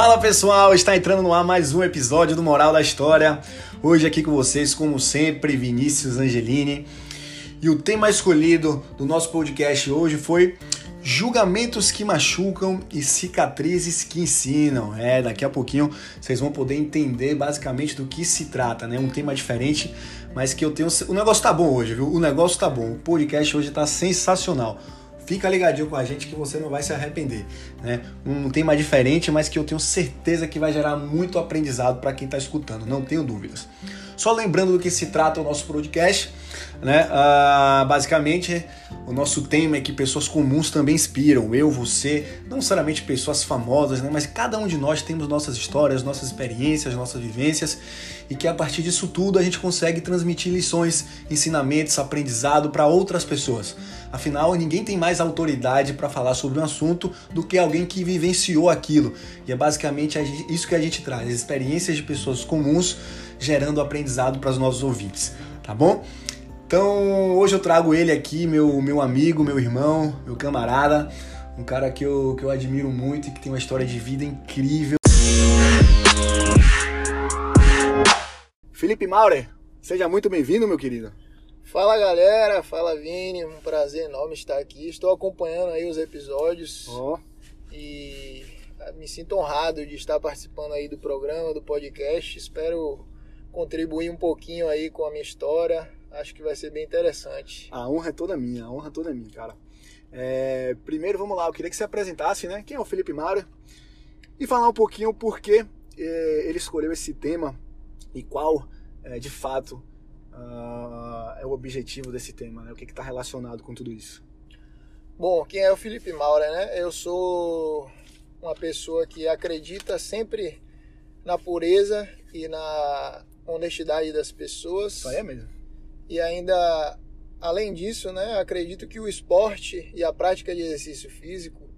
Fala pessoal, está entrando no ar mais um episódio do Moral da História. Hoje aqui com vocês, como sempre, Vinícius Angelini. E o tema escolhido do nosso podcast hoje foi Julgamentos que machucam e cicatrizes que ensinam. É, daqui a pouquinho vocês vão poder entender basicamente do que se trata, né? Um tema diferente, mas que eu tenho. O negócio tá bom hoje, viu? O negócio tá bom. O podcast hoje tá sensacional. Fica ligadinho com a gente que você não vai se arrepender. Né? Um tema diferente, mas que eu tenho certeza que vai gerar muito aprendizado para quem está escutando, não tenho dúvidas. Só lembrando do que se trata o nosso podcast, né? Uh, basicamente, o nosso tema é que pessoas comuns também inspiram. Eu, você, não necessariamente pessoas famosas, né? mas cada um de nós temos nossas histórias, nossas experiências, nossas vivências e que a partir disso tudo a gente consegue transmitir lições, ensinamentos, aprendizado para outras pessoas. Afinal, ninguém tem mais autoridade para falar sobre um assunto do que alguém que vivenciou aquilo. E é basicamente isso que a gente traz, experiências de pessoas comuns gerando aprendizado para os nossos ouvintes, tá bom? Então, hoje eu trago ele aqui, meu, meu amigo, meu irmão, meu camarada, um cara que eu, que eu admiro muito e que tem uma história de vida incrível. Felipe Maurer, seja muito bem-vindo, meu querido. Fala galera, fala Vini, um prazer enorme estar aqui. Estou acompanhando aí os episódios oh. e ah, me sinto honrado de estar participando aí do programa, do podcast. Espero contribuir um pouquinho aí com a minha história. Acho que vai ser bem interessante. A honra é toda minha, a honra é toda minha, cara. É, primeiro, vamos lá, eu queria que você apresentasse, né? Quem é o Felipe Mário? E falar um pouquinho por que é, ele escolheu esse tema e qual, é, de fato, uh, é o objetivo desse tema, né? O que está relacionado com tudo isso? Bom, quem é o Felipe Maura, né? Eu sou uma pessoa que acredita sempre na pureza e na honestidade das pessoas. Isso aí é mesmo. E ainda, além disso, né, acredito que o esporte e a prática de exercício físico,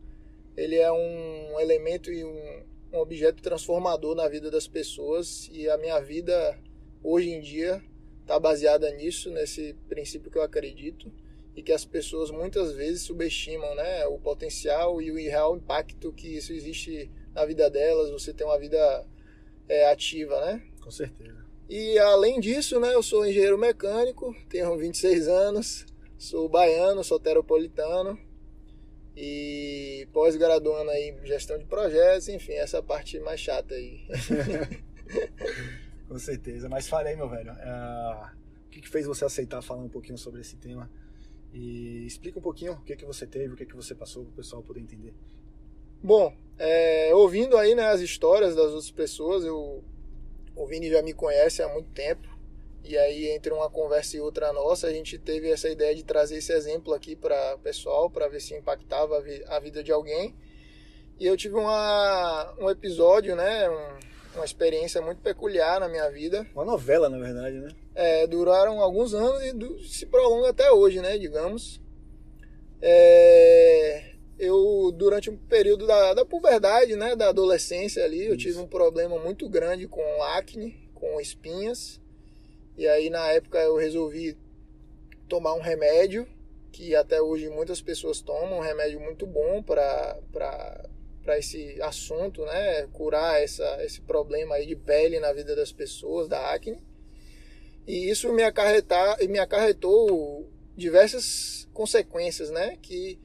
ele é um elemento e um, um objeto transformador na vida das pessoas e a minha vida hoje em dia está baseada nisso, nesse princípio que eu acredito e que as pessoas muitas vezes subestimam, né, o potencial e o real impacto que isso existe na vida delas. Você tem uma vida é, ativa, né? Com certeza. E além disso, né, eu sou engenheiro mecânico, tenho 26 anos, sou baiano, sou teropolitano e pós-graduando aí em gestão de projetos, enfim, essa parte mais chata aí. Com certeza. Mas fale aí, meu velho. Uh, o que, que fez você aceitar falar um pouquinho sobre esse tema? E explica um pouquinho o que, que você teve, o que, que você passou para o pessoal poder entender. Bom, é, ouvindo aí né, as histórias das outras pessoas, eu, o Vini já me conhece há muito tempo. E aí, entre uma conversa e outra nossa, a gente teve essa ideia de trazer esse exemplo aqui para o pessoal, para ver se impactava a, vida de alguém. E eu tive uma, um episódio, né, um, uma experiência muito peculiar na minha vida. Uma novela, na verdade, né? É, duraram alguns anos e se prolonga até hoje, né, digamos. É, eu, durante um período da, da puberdade, né, da adolescência ali, eu tive um problema muito grande com acne, com espinhas. E aí, na época, eu resolvi tomar um remédio, que até hoje muitas pessoas tomam, um remédio muito bom para para esse assunto, né? Curar essa, esse problema aí de pele na vida das pessoas, da acne. E isso me, acarretar, me acarretou diversas consequências, né? Que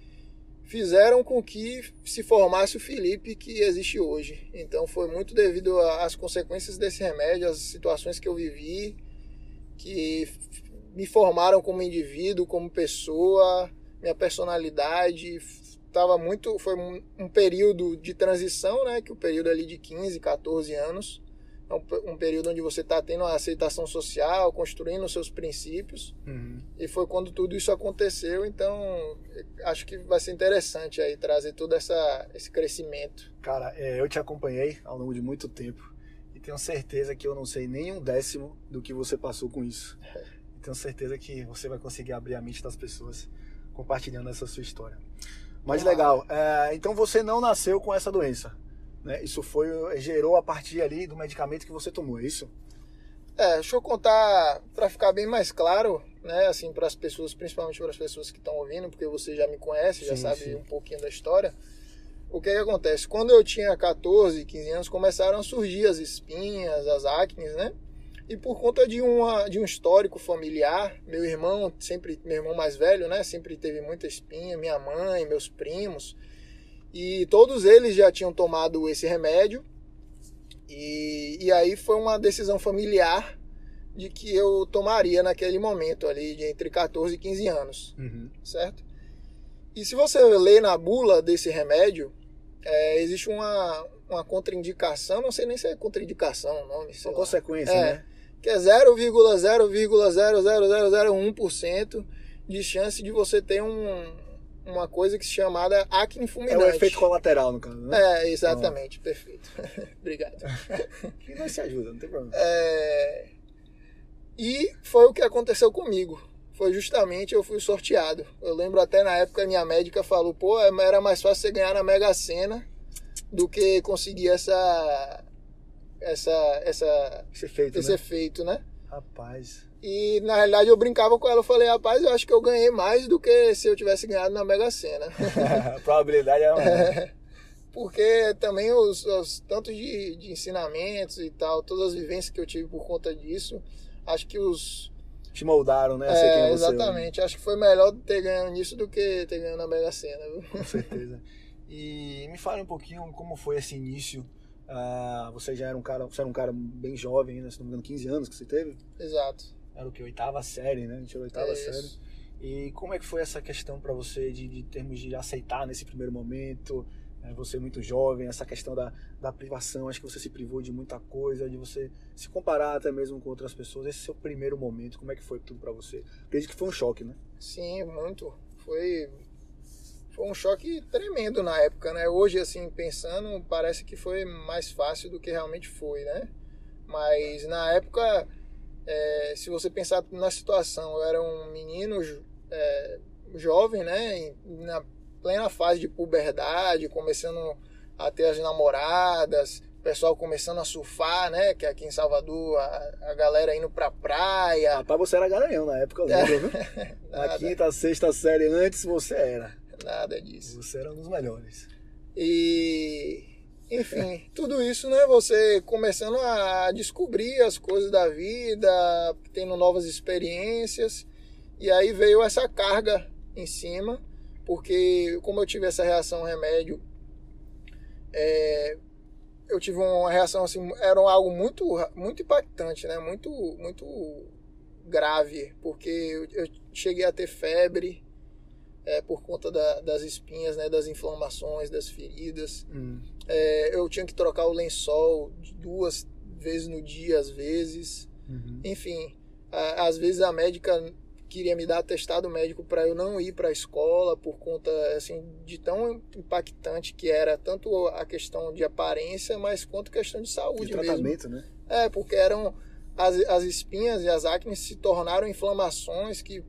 fizeram com que se formasse o Felipe que existe hoje. Então foi muito devido às consequências desse remédio, às situações que eu vivi, que me formaram como indivíduo, como pessoa, minha personalidade, tava muito foi um, um, período de transição, né, que o período ali de 15, 14 anos, é um, um período onde você está tendo a aceitação social, construindo os seus princípios. Uhum. E foi quando tudo isso aconteceu, então acho que vai ser interessante aí trazer todo essa, esse crescimento. Cara, é, eu te acompanhei ao longo de muito tempo e tenho certeza que eu não sei nem um décimo do que você passou com isso. E tenho certeza que você vai conseguir abrir a mente das pessoas compartilhando essa sua história. Mas legal. É, então você não nasceu com essa doença. Né? Isso foi gerou a partir ali do medicamento que você tomou, é isso? É, deixa eu contar para ficar bem mais claro, né, assim, para as pessoas, principalmente para as pessoas que estão ouvindo, porque você já me conhece, sim, já sabe sim. um pouquinho da história. o que, que acontece? Quando eu tinha 14, 15 anos, começaram a surgir as espinhas, as acnes, né? E por conta de, uma, de um histórico familiar, meu irmão, sempre, meu irmão mais velho, né? Sempre teve muita espinha, minha mãe, meus primos. E todos eles já tinham tomado esse remédio. E, e aí foi uma decisão familiar de que eu tomaria naquele momento ali, de entre 14 e 15 anos. Uhum. Certo? E se você ler na bula desse remédio, é, existe uma, uma contraindicação, não sei nem se é contraindicação o nome. São consequências, é, né? Que é 0,00001% de chance de você ter um, uma coisa que se chamada acne fulminante. É o efeito colateral, no caso, né? É, exatamente, perfeito. Obrigado. que nós se ajuda, não tem problema. É, e foi o que aconteceu comigo. Foi justamente eu fui sorteado. Eu lembro até na época minha médica falou: pô, era mais fácil você ganhar na Mega Sena do que conseguir essa. Essa. essa esse efeito, esse né? efeito, né? Rapaz. E na realidade eu brincava com ela, eu falei, rapaz, eu acho que eu ganhei mais do que se eu tivesse ganhado na Mega Sena. a probabilidade é, é Porque também os, os tantos de, de ensinamentos e tal, todas as vivências que eu tive por conta disso, acho que os. Te moldaram, né? É, exatamente. Acho que foi melhor ter ganho nisso do que ter ganho na Mega Sena. Viu? Com certeza. E me fale um pouquinho como foi esse início. Uh, você já era um cara, você era um cara bem jovem, né? Se não me engano, 15 anos que você teve. Exato. Era o que? Oitava série, né? A gente era oitava É série. isso. E como é que foi essa questão para você de, de termos de aceitar nesse primeiro momento? É, você muito jovem, essa questão da, da privação, acho que você se privou de muita coisa, de você se comparar até mesmo com outras pessoas. Esse seu primeiro momento, como é que foi tudo para você? Acredito que foi um choque, né? Sim, muito. Foi, foi um choque tremendo na época, né? Hoje, assim, pensando, parece que foi mais fácil do que realmente foi, né? Mas na época, é, se você pensar na situação, eu era um menino é, jovem, né? Na plena fase de puberdade, começando a ter as namoradas, o pessoal começando a surfar, né? Que aqui em Salvador, a, a galera indo pra praia. Rapaz, você era garanhão na época, eu lembro, viu? Na quinta, sexta série antes, você era. Nada disso. Você era um dos melhores. E enfim, tudo isso, né? Você começando a descobrir as coisas da vida, tendo novas experiências. E aí veio essa carga em cima, porque como eu tive essa reação remédio, é, eu tive uma reação assim, era algo muito, muito impactante, né? Muito, muito grave, porque eu, eu cheguei a ter febre é, por conta da, das espinhas, né? Das inflamações, das feridas. Hum. É, eu tinha que trocar o lençol duas vezes no dia, às vezes. Uhum. Enfim, a, às vezes a médica queria me dar atestado médico para eu não ir para a escola por conta assim de tão impactante que era tanto a questão de aparência, mas quanto questão de saúde De mesmo. tratamento, né? É, porque eram as, as espinhas e as acnes se tornaram inflamações que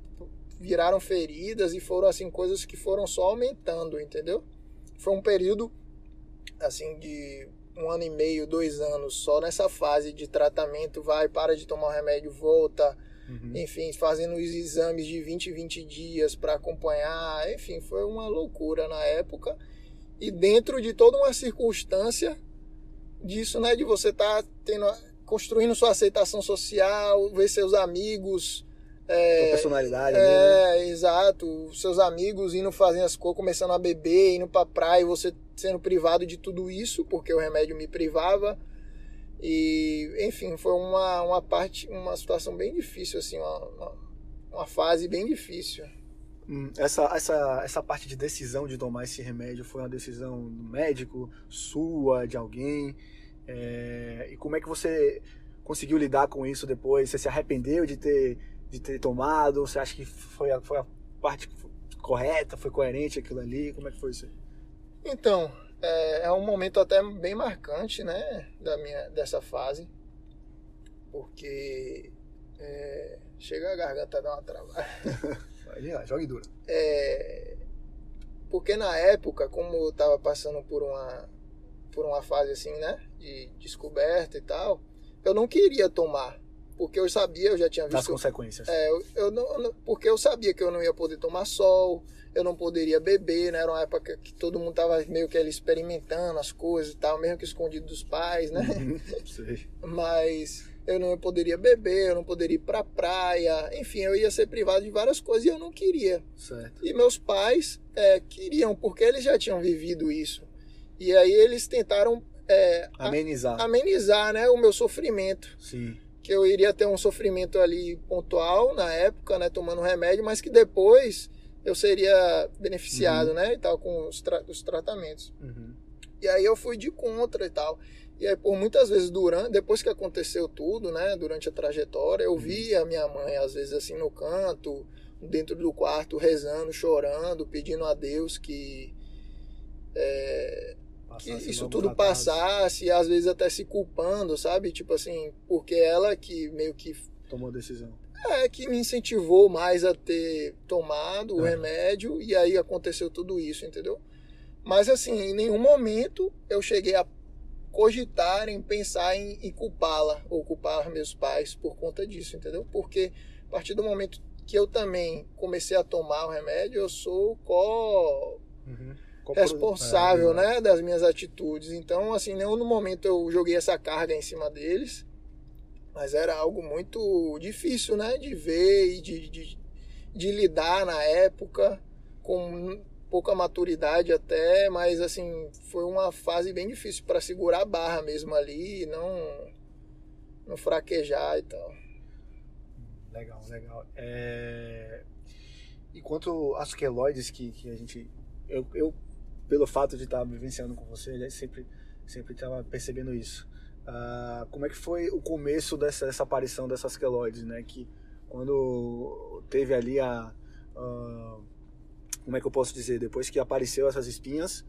viraram feridas e foram assim coisas que foram só aumentando, entendeu? Foi um período assim de um ano e meio, dois anos só nessa fase de tratamento, vai, para de tomar o remédio, volta, Uhum. enfim, fazendo os exames de 20 em 20 dias para acompanhar, enfim, foi uma loucura na época. E dentro de toda uma circunstância disso, né, de você estar tá tendo construindo sua aceitação social, ver seus amigos, é, Sua personalidade, né? é, exato. Seus amigos indo fazendo as coisas, começando a beber, indo pra praia, e você sendo privado de tudo isso, porque o remédio me privava. E, enfim, foi uma, uma parte, uma situação bem difícil, assim, uma, uma, uma fase bem difícil. Hum, Essa, essa, essa parte de decisão de tomar esse remédio foi uma decisão do médico, sua, de alguém? É, e como é que você conseguiu lidar com isso depois? Você se arrependeu de ter, de ter tomado? Você acha que foi a, foi a parte correta, foi coerente aquilo ali? Como é que foi isso? Então, é, é um momento até bem marcante, né, da minha, dessa fase, porque é, chega a garganta a dar uma travada. Jogue duro. É, porque na época, como eu estava passando por uma, por uma fase assim, né, de descoberta e tal, eu não queria tomar. Porque eu sabia, eu já tinha visto. Das consequências. É, eu, eu não, porque eu sabia que eu não ia poder tomar sol, eu não poderia beber, né? Era uma época que todo mundo tava meio que ali experimentando as coisas e tal, mesmo que escondido dos pais, né? Uhum, Mas eu não poderia beber, eu não poderia ir pra praia, enfim, eu ia ser privado de várias coisas e eu não queria. Certo. E meus pais é, queriam, porque eles já tinham vivido isso. E aí eles tentaram é, amenizar. amenizar né, o meu sofrimento. Sim. Que eu iria ter um sofrimento ali pontual na época, né, tomando remédio, mas que depois eu seria beneficiado, uhum. né, e tal, com os, tra os tratamentos. Uhum. E aí eu fui de contra e tal. E aí, por muitas vezes, durante, depois que aconteceu tudo, né, durante a trajetória, eu via a minha mãe, às vezes, assim, no canto, dentro do quarto, rezando, chorando, pedindo a Deus que, é, que isso tudo passasse, e às vezes até se culpando, sabe? Tipo assim, porque ela que meio que. Tomou a decisão. É, que me incentivou mais a ter tomado o é. remédio, e aí aconteceu tudo isso, entendeu? Mas assim, em nenhum momento eu cheguei a cogitar em pensar em, em culpá-la ou culpar meus pais por conta disso, entendeu? Porque a partir do momento que eu também comecei a tomar o remédio, eu sou co uhum. Responsável, né, das minhas atitudes. Então, assim, nenhum momento eu joguei essa carga em cima deles, mas era algo muito difícil, né, de ver e de, de, de lidar na época com pouca maturidade até, mas assim, foi uma fase bem difícil para segurar a barra mesmo ali e não, não fraquejar e tal. Legal, legal. É... E quanto às queloides que, que a gente. Eu, eu, pelo fato de estar vivenciando com você, já sempre sempre estava percebendo isso. Uh, como é que foi o começo dessa, dessa aparição dessas queloides, né? Que quando teve ali a. Uh, como é que eu posso dizer, depois que apareceu essas espinhas,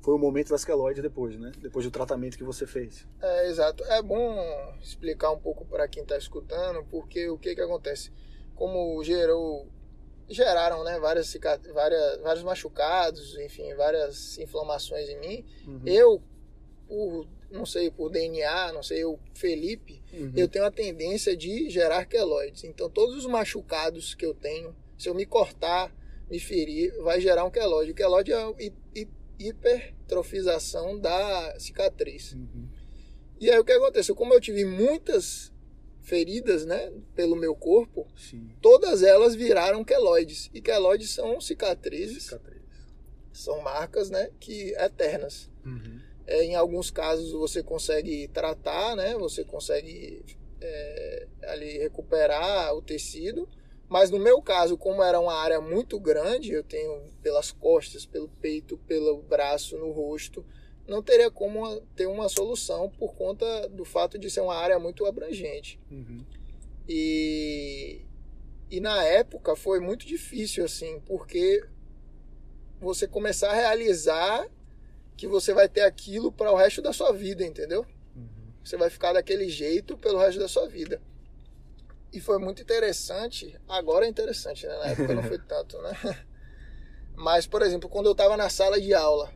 foi o momento das queloides depois, né? Depois do tratamento que você fez. É, exato. É bom explicar um pouco para quem está escutando, porque o que que acontece? Como gerou geraram, né, várias, várias vários machucados, enfim, várias inflamações em mim. Uhum. Eu por não sei, por DNA, não sei, eu, Felipe, uhum. eu tenho a tendência de gerar queloides. Então, todos os machucados que eu tenho, se eu me cortar, me ferir, vai gerar um quelóide. O quelóide é a hipertrofização da cicatriz. Uhum. E aí o que aconteceu? Como eu tive muitas feridas, né, pelo meu corpo, Sim. todas elas viraram queloides. E queloides são cicatrizes, cicatrizes. são marcas, né, que eternas. Uhum. É, em alguns casos você consegue tratar, né, você consegue é, ali recuperar o tecido. Mas no meu caso, como era uma área muito grande, eu tenho pelas costas, pelo peito, pelo braço, no rosto, não teria como ter uma solução por conta do fato de ser uma área muito abrangente. Uhum. E, e na época foi muito difícil, assim, porque você começar a realizar que você vai ter aquilo para o resto da sua vida, entendeu? Uhum. Você vai ficar daquele jeito pelo resto da sua vida. E foi muito interessante. Agora é interessante, né? Na época não foi tanto, né? Mas, por exemplo, quando eu estava na sala de aula,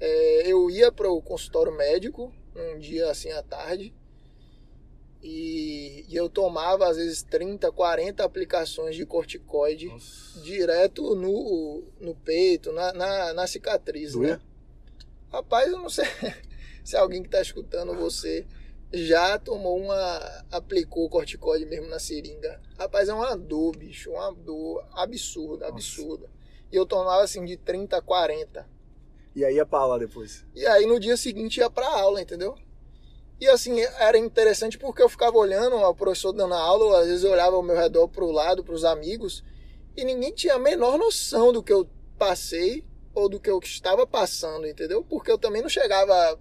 é, eu ia para o consultório médico, um dia assim à tarde, e, e, eu tomava às vezes 30, 40 aplicações de corticoide Nossa. direto no, no peito, na, na, na cicatriz. Né? Rapaz, eu não sei se alguém que está escutando você já tomou uma. aplicou corticóide mesmo na seringa. Rapaz, é uma dor, bicho. Uma dor absurda, absurda. E eu tomava assim de 30 a 40. E aí ia pra aula depois? E aí no dia seguinte ia pra aula, entendeu? E assim, era interessante porque eu ficava olhando o professor dando aula, às vezes eu olhava ao meu redor pro lado, pros amigos, e ninguém tinha a menor noção do que eu passei ou do que eu estava passando, entendeu? Porque eu também não chegava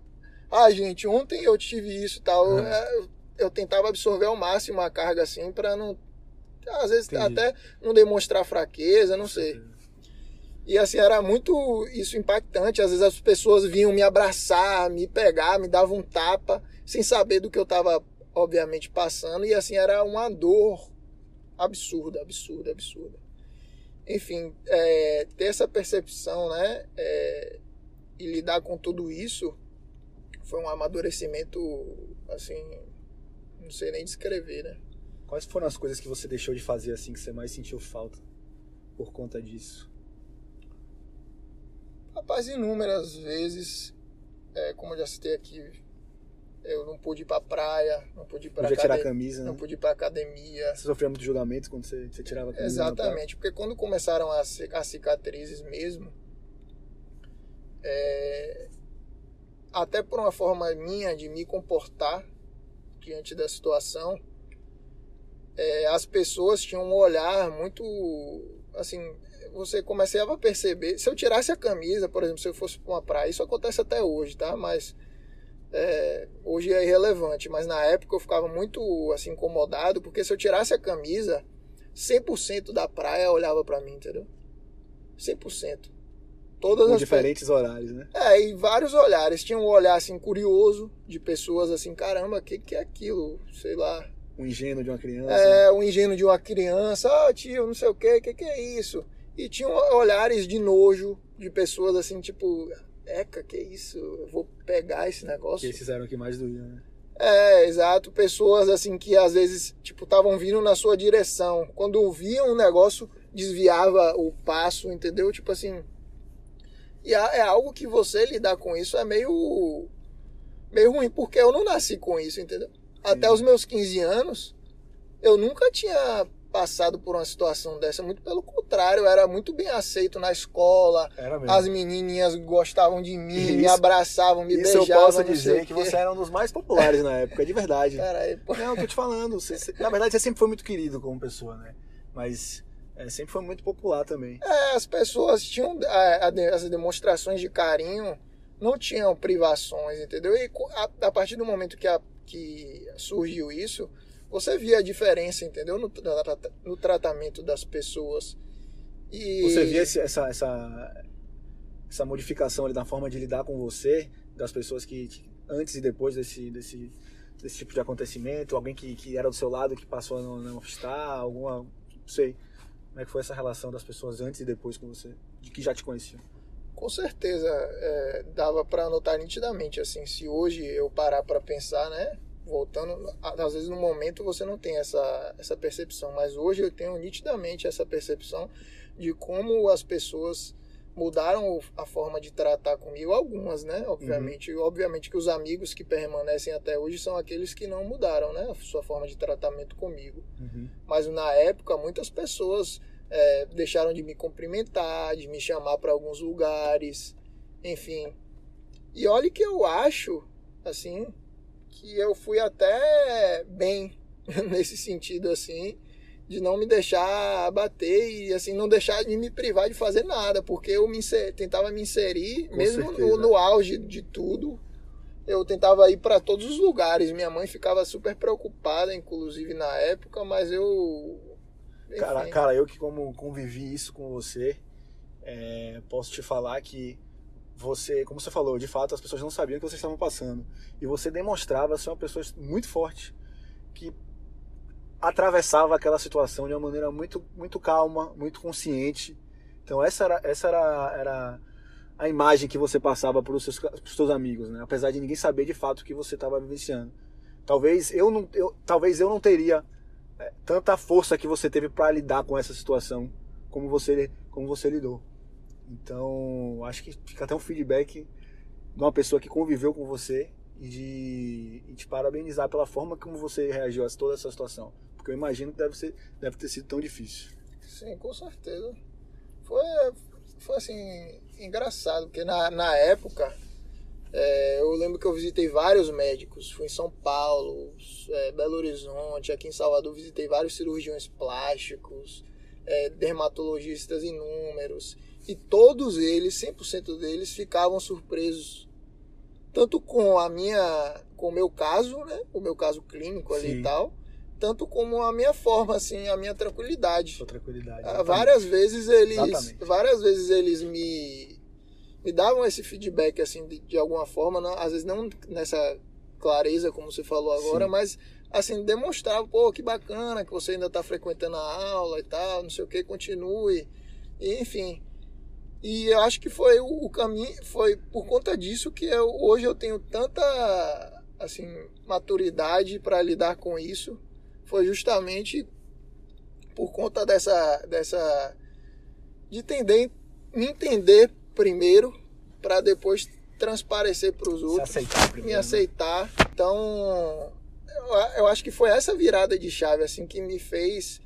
ah, gente, ontem eu tive isso e tal. É. Eu, eu, tentava absorver ao máximo a carga assim para não. Às vezes Entendi. até não demonstrar fraqueza, não sei. E assim, era muito isso impactante. Às vezes as pessoas vinham me abraçar, me pegar, me davam um tapa, sem saber do que eu estava, obviamente, passando. E assim, era uma dor absurda, absurda, absurda. Enfim, é, ter essa percepção, né? É, e lidar com tudo isso foi um amadurecimento, assim, não sei nem descrever, né? Quais foram as coisas que você deixou de fazer assim que você mais sentiu falta por conta disso? Rapaz, inúmeras vezes, é, como eu já citei aqui, eu não pude ir pra praia, não pude ir pra Podia tirar a camisa, não né? pude ir pra academia. Você sofria muito julgamento quando você, você tirava a camisa? Exatamente, porque quando começaram as, as cicatrizes mesmo, é, até por uma forma minha de me comportar diante da situação, é, as pessoas tinham um olhar muito assim você começava a perceber se eu tirasse a camisa por exemplo se eu fosse para uma praia isso acontece até hoje tá mas é, hoje é irrelevante mas na época eu ficava muito assim incomodado porque se eu tirasse a camisa 100% da praia olhava para mim entendeu 100% todas Com diferentes horários, né? é, e vários olhares. Tinha um olhar assim curioso de pessoas assim, caramba, o que, que é aquilo? Sei lá. Um ingênuo de uma criança. É, o ingênuo de uma criança, ah, tio, não sei o que, o que, que é isso? E tinham olhares de nojo de pessoas assim, tipo, eca, que isso? Eu vou pegar esse Que negócio. eles fizeram o que mais doía, né? É, exato. Pessoas assim que às vezes, tipo, estavam vindo na sua direção. Quando viam um negócio, desviava o passo, entendeu? Tipo assim. E é é algo que você lidar com isso é meio. meio ruim, porque eu não nasci com isso, entendeu? Até os meus 15 anos, eu nunca tinha passado por uma situação dessa. Muito pelo contrário, eu era muito bem aceito na escola. As menininhas gostavam de mim, me Isso- abraçavam, me Isso eu beijavam. posso não sei dizer que você era um dos mais populares na época, de verdade. Caralho, pô. Não, eu tô te falando. Você, você- na verdade, você sempre foi muito querido como pessoa, né? Mas é, sempre foi muito popular também. É, as pessoas tinham a- a de- as demonstrações de carinho, não tinham privações, entendeu? E a, a partir do momento que, a- que surgiu isso, você via a diferença, entendeu? No, tra- no tratamento das pessoas. E Você via esse- essa, essa, essa modificação ali na forma de lidar com você, das pessoas que, antes e depois desse, desse, desse tipo de acontecimento, alguém que, que era do seu lado, que passou a não, não estar, alguma. Não sei. Como é que foi essa relação das pessoas antes e depois com você, de que já te conheciam? Com certeza, é, dava para notar nitidamente, assim, se hoje eu parar para pensar, né, voltando, às vezes no momento você não tem essa, essa percepção, mas hoje eu tenho nitidamente essa percepção de como as pessoas mudaram a forma de tratar comigo, algumas, né, obviamente, e obviamente que os amigos que permanecem até hoje são aqueles que não mudaram, né, a sua forma de tratamento comigo. Mas na época muitas pessoas é, deixaram de me cumprimentar, de me chamar para alguns lugares, enfim. E olha que eu acho, assim, que eu fui até bem nesse sentido, assim, de não me deixar abater e, assim, não deixar de me privar de fazer nada, porque eu me inser- tentava me inserir, Com mesmo no, no auge de tudo, eu tentava ir para todos os lugares. Minha mãe ficava super preocupada, inclusive na época, mas eu. enfim. Cara, cara, eu que como convivi isso com você, é, posso te falar que você, como você falou, de fato as pessoas não sabiam o que vocês estavam passando. E você demonstrava ser uma pessoa muito forte, que atravessava aquela situação de uma maneira muito, muito calma, muito consciente. Então essa era, essa era, era a imagem que você passava para os seus, seus amigos, né? Apesar de ninguém saber de fato o que você estava vivenciando. Talvez eu não, eu, talvez eu não teria é, tanta força que você teve para lidar com essa situação como você como você lidou. Então, acho que fica até um feedback de uma pessoa que conviveu com você e de e te parabenizar pela forma como você reagiu a toda essa situação, porque eu imagino que deve ser deve ter sido tão difícil. Sim, com certeza. Foi, foi assim, engraçado, porque na, na época é, eu lembro que eu visitei vários médicos. Fui em São Paulo, é, Belo Horizonte, aqui em Salvador visitei vários cirurgiões plásticos, é, dermatologistas inúmeros. E todos eles, 100% deles, ficavam surpresos. Tanto com a minha, com o meu caso, né? O meu caso clínico ali Sim. e tal. Tanto como a minha forma, assim, a minha tranquilidade. Sua tranquilidade. Ah, exatamente. várias vezes eles Exatamente. várias vezes eles me me davam esse feedback assim de, de alguma forma não- às vezes não nessa clareza como você falou agora Sim. mas assim demonstrava pô que bacana que você ainda está frequentando a aula e tal não sei o que continue e, enfim e eu acho que foi o, caminho foi por conta disso que eu, hoje eu tenho tanta assim maturidade para lidar com isso foi justamente por conta dessa dessa de entender me entender primeiro para depois transparecer para os outros, aceitar primeiro, me né? aceitar. Então, eu, eu acho que foi essa virada de chave assim que me fez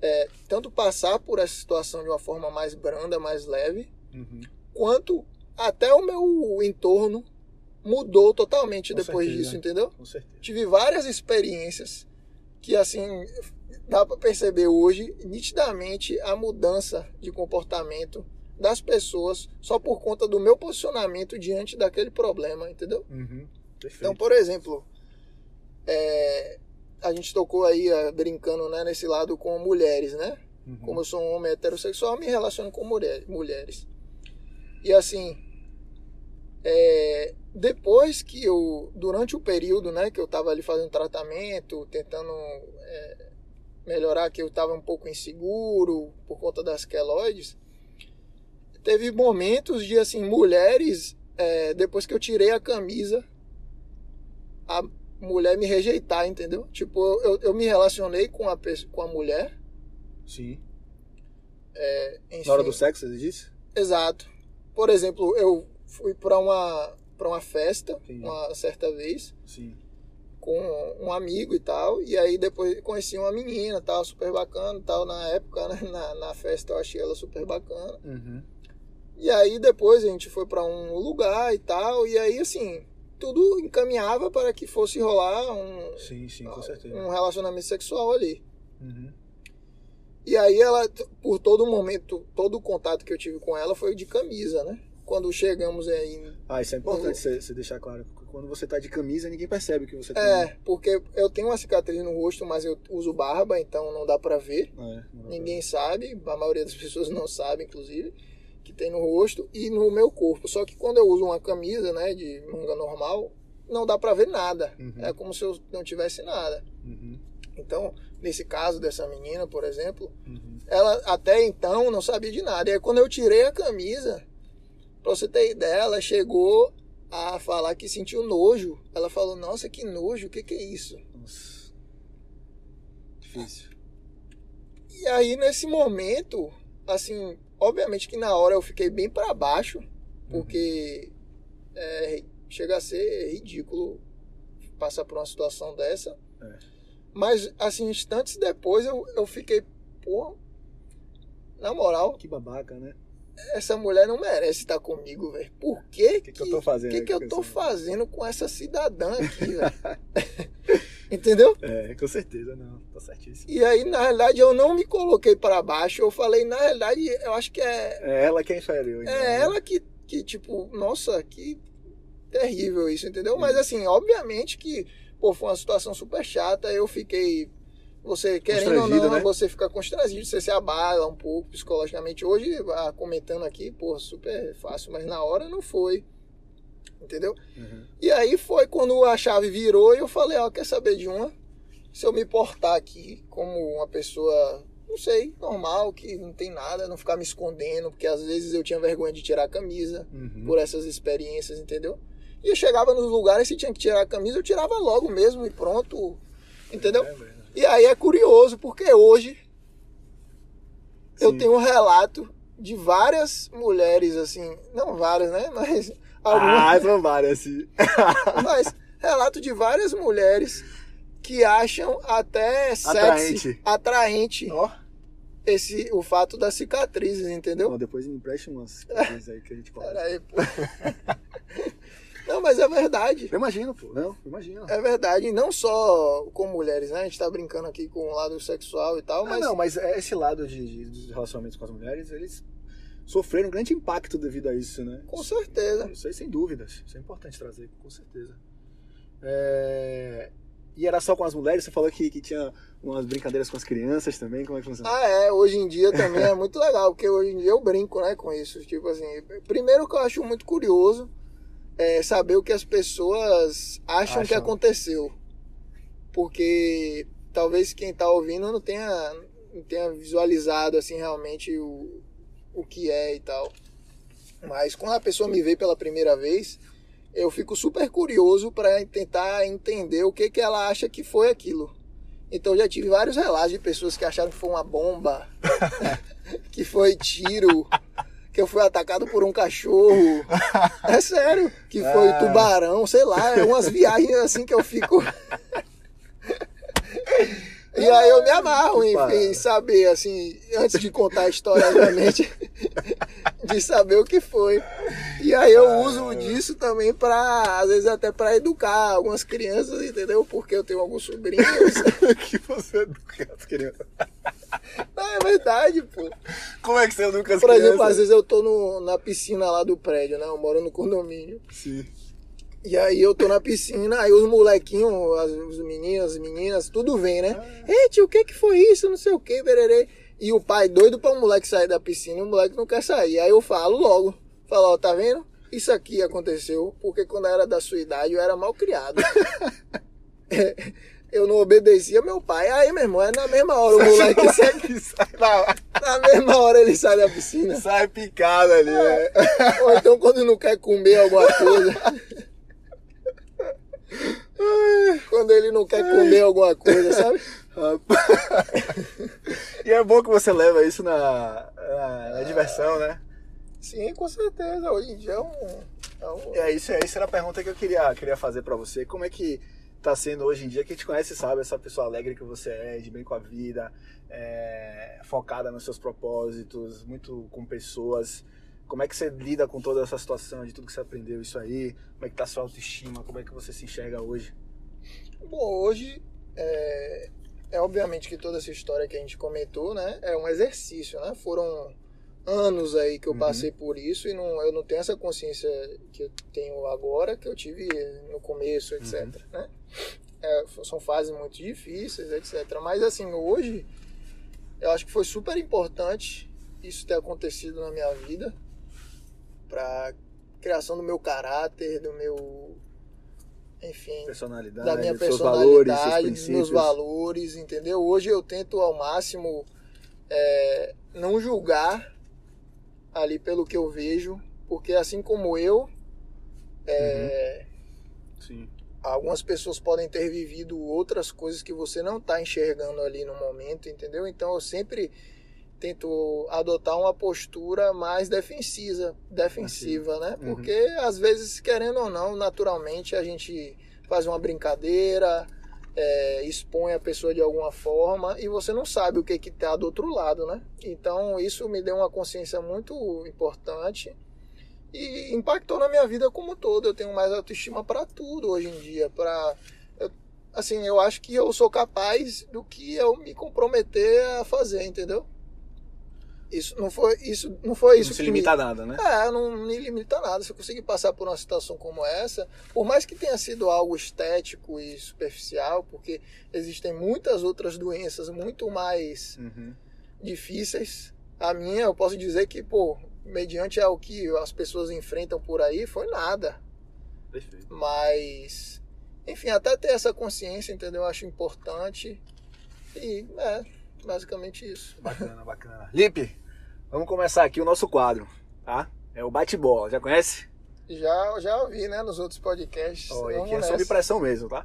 é, tanto passar por essa situação de uma forma mais branda, mais leve, Uhum. quanto até o meu entorno mudou totalmente Com depois certeza. disso, entendeu? Com certeza. Tive várias experiências que assim dá para perceber hoje nitidamente a mudança de comportamento das pessoas só por conta do meu posicionamento diante daquele problema, entendeu? Uhum. Então, por exemplo, é, a gente tocou aí é, brincando né, nesse lado com mulheres, né? Uhum. Como eu sou um homem heterossexual, me relaciono com mulher, mulheres. E assim, é, depois que eu, durante o período né, que eu estava ali fazendo tratamento, tentando é, melhorar, que eu estava um pouco inseguro por conta das queloides, teve momentos de assim, mulheres, é, depois que eu tirei a camisa, a mulher me rejeitar, entendeu? Tipo, eu, eu me relacionei com a, pessoa- com a mulher. Sim. Enfim, Na hora do sexo, você disse? Exato. Por exemplo, eu fui para uma para uma festa Entendi. uma certa vez Sim. com um amigo e tal, e aí depois conheci uma menina, tal, super bacana, tal, na época, né, na, na festa eu achei ela super bacana. Uhum. E aí depois a gente foi para um lugar e tal, e aí assim, tudo encaminhava para que fosse rolar um Sim, sim, com certeza. um relacionamento sexual ali. Uhum. E aí ela, por todo momento, todo o contato que eu tive com ela foi de camisa, né? Quando chegamos aí. Ah, isso é importante você você deixar claro. Quando você tá de camisa, ninguém percebe que você tá. É, porque eu tenho uma cicatriz no rosto, mas eu uso barba, então não dá pra ver. É, dá pra- Ninguém sabe, a maioria das pessoas não sabe, inclusive, que tem no rosto e no meu corpo. Só que quando eu uso uma camisa, né, de manga normal, não dá pra ver nada. Uhum. É como se eu não tivesse nada. Uhum. Então, nesse caso dessa menina, por exemplo, Uhum. ela até então não sabia de nada. E aí quando eu tirei a camisa, pra você ter ideia, ela chegou a falar que sentiu nojo. Ela falou, nossa, que nojo, o que, que é isso? Nossa. Difícil. E aí nesse momento, assim, obviamente que na hora eu fiquei bem pra baixo, porque é, chega a ser ridículo passar por uma situação dessa. É. Mas, assim, instantes depois eu, eu fiquei, pô, na moral, Que babaca, né? essa mulher não merece estar comigo, velho. Por quê? O que, que eu tô fazendo? O que, aqui que eu tô fazendo com essa cidadã aqui, velho? Entendeu? É, com certeza, não. Tá certíssimo. E aí, na realidade, eu não me coloquei para baixo. Eu falei, na realidade, eu acho que é, É ela que é inferior. então, é né? ela que, que, tipo, nossa, que terrível isso, entendeu? Mas, assim, obviamente que, pô, foi uma situação super chata. Eu fiquei. Você, querendo ou não, né? você fica constrangido, você se abala um pouco psicologicamente. Hoje, comentando aqui, pô, super fácil, mas na hora não foi. Entendeu? Uhum. E aí foi quando a chave virou e eu falei, ó, quer saber de uma? Se eu me portar aqui como uma pessoa, não sei, normal, que não tem nada, não ficar me escondendo, porque às vezes eu tinha vergonha de tirar a camisa Uhum. por essas experiências, entendeu? E eu chegava nos lugares, se tinha que tirar a camisa, eu tirava logo mesmo e pronto, entendeu? É. E aí é curioso, porque hoje eu Sim. tenho um relato de várias mulheres, assim, não várias, né? Mas algumas Ah, são várias, assim. mas relato de várias mulheres que acham até sexy, Atraente. atraente Ó. esse, o fato das cicatrizes, entendeu? Depois me empresta umas cicatrizes aí que a gente pode. Pera aí, pô. Não, mas é verdade. Eu imagino, pô. Não, imagino. É verdade, e não só com mulheres, né? A gente tá brincando aqui com o lado sexual e tal, Ah, mas não, mas é esse lado de, de- dos relacionamentos com as mulheres, eles sofreram um grande impacto devido a isso, né? com certeza. Isso aí, sem dúvidas. Isso é importante trazer, com certeza. É, E era só com as mulheres? Você falou que, que tinha umas brincadeiras com as crianças também? Como é que funciona? Ah, é, hoje em dia também é muito legal, porque hoje em dia eu brinco, né, com isso. Tipo assim, primeiro que eu acho muito curioso é saber o que as pessoas acham, que Acham. aconteceu. Porque talvez quem tá ouvindo não tenha, não tenha visualizado assim realmente o, o que é e tal. Mas quando a pessoa me vê pela primeira vez, eu fico super curioso para tentar entender o que, que ela acha que foi aquilo. Então já tive vários relatos de pessoas que acharam que foi uma bomba, que foi tiro, que eu fui atacado por um cachorro. É sério, que foi Ah. tubarão, sei lá, é umas viagens assim que eu fico. E aí eu me amarro em, em saber, assim, antes de contar a história, obviamente, de saber o que foi. E aí eu Ah. uso disso também para, às vezes até para educar algumas crianças, entendeu? Porque eu tenho alguns sobrinhos. que você educa as crianças. Não, é verdade, pô. Como é que você educa as Por exemplo, crianças? às vezes eu tô no, na piscina lá do prédio, né? Eu moro no condomínio. Sim. E aí eu tô na piscina, aí os molequinhos, as, os meninos, as meninas, tudo vem, né? Ei, tio, o que que foi isso? Não sei o que, bererê. E o pai doido pra o moleque sair da piscina e o moleque não quer sair. Aí eu falo logo. Falo, ó, tá vendo? Isso aqui aconteceu porque quando eu era da sua idade eu era mal criado. eu não obedecia meu pai. Aí, meu irmão, é na mesma hora o moleque sai, sai, na- mesma hora ele sai da piscina. sai picado ali, né? Ou então quando não quer comer alguma coisa. quando ele não quer comer alguma coisa, sabe? e é bom que você leva isso na, na, na diversão, né? Sim, com certeza. Hoje em dia é um. É um... É isso, é isso era a pergunta que eu queria, queria fazer pra você. Como é que tá sendo hoje em dia? Quem te conhece sabe essa pessoa alegre que você é, de bem com a vida, é, focada nos seus propósitos, muito com pessoas. Como é que você lida com toda essa situação, de tudo que você aprendeu, isso aí? Como é que tá a sua autoestima? Como é que você se enxerga hoje? Bom, hoje é, é obviamente que toda essa história que a gente comentou, né, é um exercício, né? Foram anos aí que eu Uhum. passei por isso e não, eu não tenho essa consciência que eu tenho agora que eu tive no começo, etc. Uhum. Né? É, são fases muito difíceis, etc. Mas assim, hoje eu acho que foi super importante isso ter acontecido na minha vida para criação do meu caráter, do meu enfim, Personalidade, da minha seus valores, personalidade, dos meus valores, entendeu? Hoje eu tento ao máximo é, não julgar ali pelo que eu vejo, porque assim como eu, é, Sim. algumas pessoas podem ter vivido outras coisas que você não está enxergando ali no momento, entendeu? Então eu sempre tento adotar uma postura mais defensiva, defensiva, né? Uhum. Porque às vezes, querendo ou não, naturalmente a gente faz uma brincadeira, é, expõe a pessoa de alguma forma e você não sabe o que que tá do outro lado, né? Então isso me deu uma consciência muito importante e impactou na minha vida como um todo. Eu tenho mais autoestima para tudo hoje em dia, para assim, eu acho que eu sou capaz do que eu me comprometer a fazer, entendeu? Isso não foi isso não foi isso não se que me- limita a nada, né? é, não me limita a nada. Se eu conseguir passar por uma situação como essa, por mais que tenha sido algo estético e superficial, porque existem muitas outras doenças muito mais Uhum. difíceis. A minha, eu posso dizer que, pô, mediante ao que as pessoas enfrentam por aí, foi nada. Perfeito. Mas, enfim, até ter essa consciência, entendeu? Eu acho importante. E, é, basicamente isso. Bacana, bacana. Lipe, vamos começar aqui o nosso quadro, tá? É o bate-bola, já conhece? Já, já ouvi, né, nos outros podcasts. Ó, e Vamos aqui é sob nessa. pressão mesmo, tá?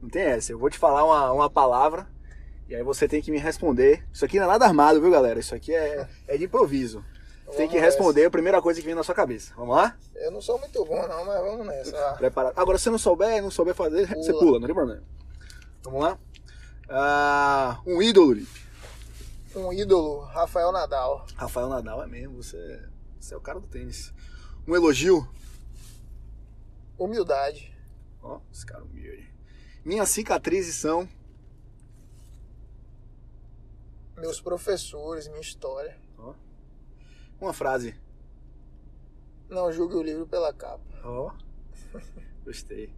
Não tem essa. Eu vou te falar uma, uma palavra e aí você tem que me responder. Isso aqui não é nada armado, viu, galera? Isso aqui é, é de improviso. Tem que nessa. responder a primeira coisa que vem na sua cabeça. Vamos lá? Eu não sou muito bom, não, mas vamos nessa. Preparado. Agora, se não souber, não souber fazer, você Pula. pula, não tem problema. Vamos lá? Ah, um ídolo, Lipe. Um ídolo, Rafael Nadal. Rafael Nadal é mesmo, você, você é o cara do tênis. Um elogio. Humildade. Ó, esse cara humilde. Minhas cicatrizes são. Meus professores, minha história. Ó. Uma frase. Não julgue o livro pela capa. Ó. Gostei.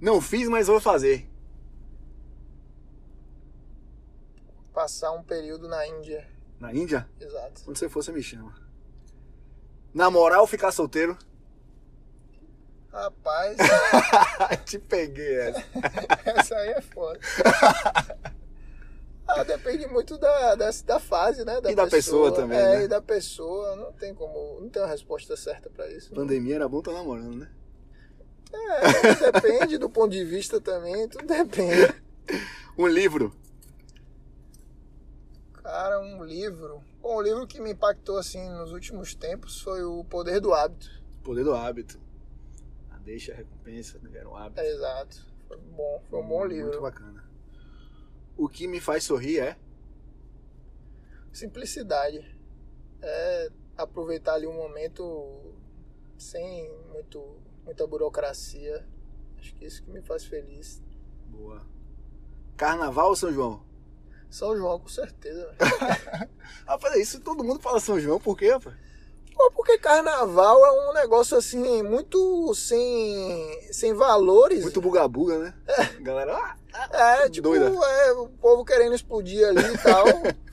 Não fiz, mas vou fazer. Passar um período na Índia. Na Índia? Exato. Quando você for, você me chama. Namorar ou ficar solteiro? Rapaz, Te peguei essa. essa aí é foda. Ah, depende muito da, da, da fase, né? E da pessoa também, É, né? e da pessoa. Não tem como. Não tem uma resposta certa pra isso. Pandemia era bom estar namorando, né? É, depende do ponto de vista também, tudo depende. Um livro. Cara, um livro. Bom, o livro que me impactou assim nos últimos tempos foi O Poder do Hábito. Poder do Hábito. A deixa, a recompensa, era um hábito. É, exato. Foi bom, foi um bom livro. Muito bacana. O que me faz sorrir é? Simplicidade. É aproveitar ali um momento sem muito, muita burocracia. Acho que isso que me faz feliz. Boa. Carnaval ou São João? São João, com certeza. rapaz, é isso todo mundo fala São João, por quê, rapaz? Pô, porque carnaval é um negócio assim, muito sem, sem valores. Muito buga-buga, né? É. Galera, ah, é, tipo, doida. é, o povo querendo explodir ali e tal.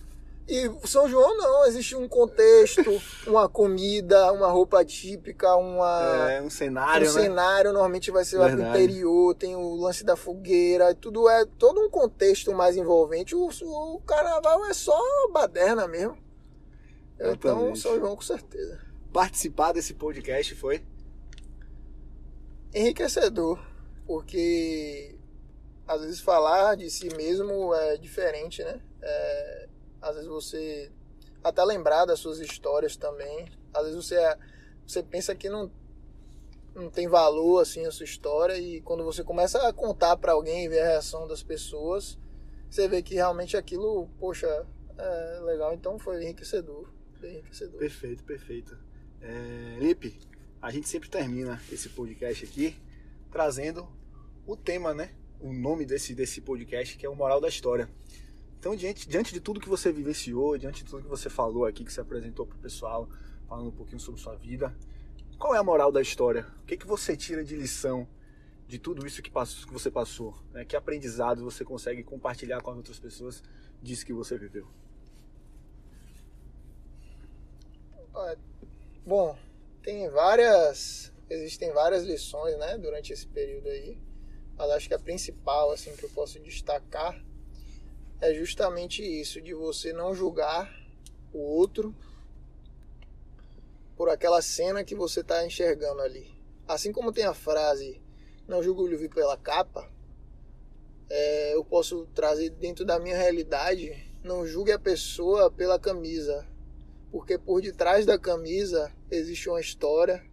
E São João não, existe um contexto, uma comida, uma roupa típica, uma é, um cenário, um né? cenário normalmente vai ser lá pro interior, tem o lance da fogueira, tudo é todo um contexto mais envolvente. O, o carnaval é só baderna mesmo. Então, São João com certeza. Participar desse podcast foi enriquecedor, porque às vezes falar de si mesmo é diferente, né? É, às vezes você até lembrar das suas histórias também. Às vezes você, você pensa que não, não tem valor assim a sua história e quando você começa a contar para alguém e ver a reação das pessoas, você vê que realmente aquilo, poxa, é legal. Então foi enriquecedor, bem enriquecedor. Perfeito, perfeito. É, Lipe, a gente sempre termina esse podcast aqui trazendo o tema, né? O nome desse, desse podcast que é o Moral da História. Então, diante, diante de tudo que você vivenciou, diante de tudo que você falou aqui, que você apresentou para o pessoal, falando um pouquinho sobre sua vida, qual é a moral da história? O que, que você tira de lição de tudo isso que, passou, que você passou? Né? Que aprendizado você consegue compartilhar com as outras pessoas disso que você viveu? Bom, tem várias, existem várias lições, né, durante esse período aí. Mas acho que a principal, assim, que eu posso destacar é justamente isso, de você não julgar o outro por aquela cena que você está enxergando ali. Assim como tem a frase não julgue o livro pela capa, é, eu posso trazer dentro da minha realidade, não julgue a pessoa pela camisa, porque por detrás da camisa existe uma história,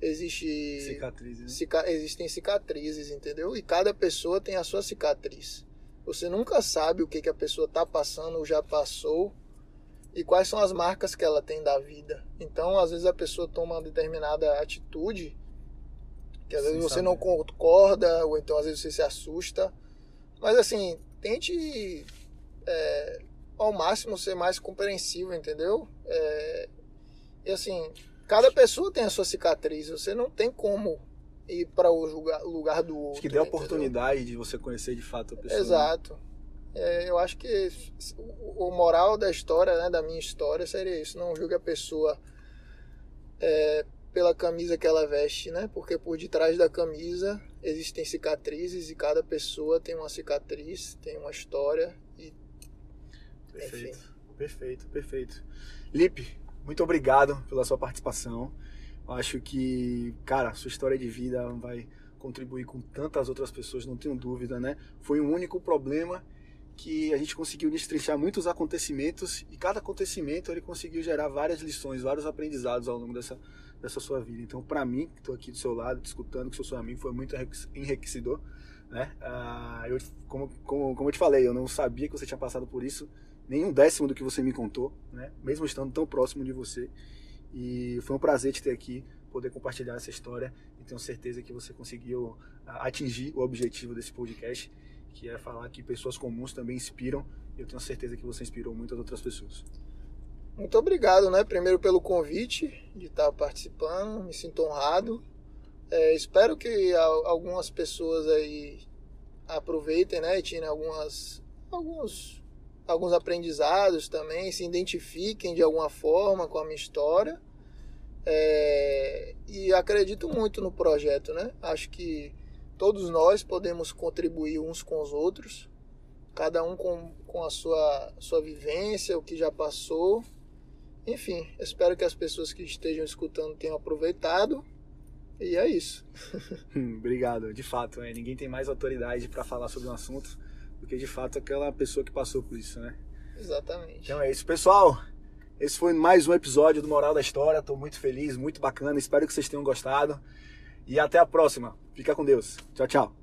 existe cicatrizes, né? cica, existem cicatrizes, entendeu? E cada pessoa tem a sua cicatriz. Você nunca sabe o que, que a pessoa está passando ou já passou e quais são as marcas que ela tem da vida. Então, às vezes a pessoa toma uma determinada atitude que às Sim, vezes você sabe. não concorda ou então às vezes você se assusta. Mas assim, tente é, ao máximo ser mais compreensivo, entendeu? É, e assim, cada pessoa tem a sua cicatriz. Você não tem como ir para o lugar, lugar, do outro. Acho que dê a oportunidade de você conhecer de fato a pessoa. Exato. É, eu acho que o moral da história, né, da minha história, seria isso. Não julgue a pessoa é, pela camisa que ela veste, né? Porque por detrás da camisa existem cicatrizes e cada pessoa tem uma cicatriz, tem uma história. E, perfeito, enfim. perfeito, perfeito. Lipe, muito obrigado pela sua participação. Acho que, cara, sua história de vida vai contribuir com tantas outras pessoas, não tenho dúvida, né? Foi um único problema que a gente conseguiu destrinchar muitos acontecimentos e cada acontecimento ele conseguiu gerar várias lições, vários aprendizados ao longo dessa, dessa sua vida. Então, para mim, que estou aqui do seu lado, escutando, que sou seu amigo, foi muito enriquecedor, né? Ah, eu, como, como, como eu te falei, eu não sabia que você tinha passado por isso, nem um décimo do que você me contou, né? Mesmo estando tão próximo de você. E foi um prazer te ter aqui, poder compartilhar essa história e tenho certeza que você conseguiu ah, atingir o objetivo desse podcast, que é falar que pessoas comuns também inspiram. E eu tenho certeza que você inspirou muitas outras pessoas. Muito obrigado, né? Primeiro pelo convite de estar participando, me sinto honrado. É, espero que algumas pessoas aí aproveitem, né? E tirem algumas, alguns alguns aprendizados também, se identifiquem de alguma forma com a minha história. É, e acredito muito no projeto, né? Acho que todos nós podemos contribuir uns com os outros, cada um com, com a sua, sua vivência, o que já passou. Enfim, espero que as pessoas que estejam escutando tenham aproveitado. E é isso. Obrigado, de fato, é, ninguém tem mais autoridade para falar sobre um assunto do que de fato aquela pessoa que passou por isso, né? Exatamente. Então é isso, pessoal. Esse foi mais um episódio do Moral da História. Estou muito feliz, muito bacana. Espero que vocês tenham gostado. E até a próxima. Fica com Deus. Tchau, tchau.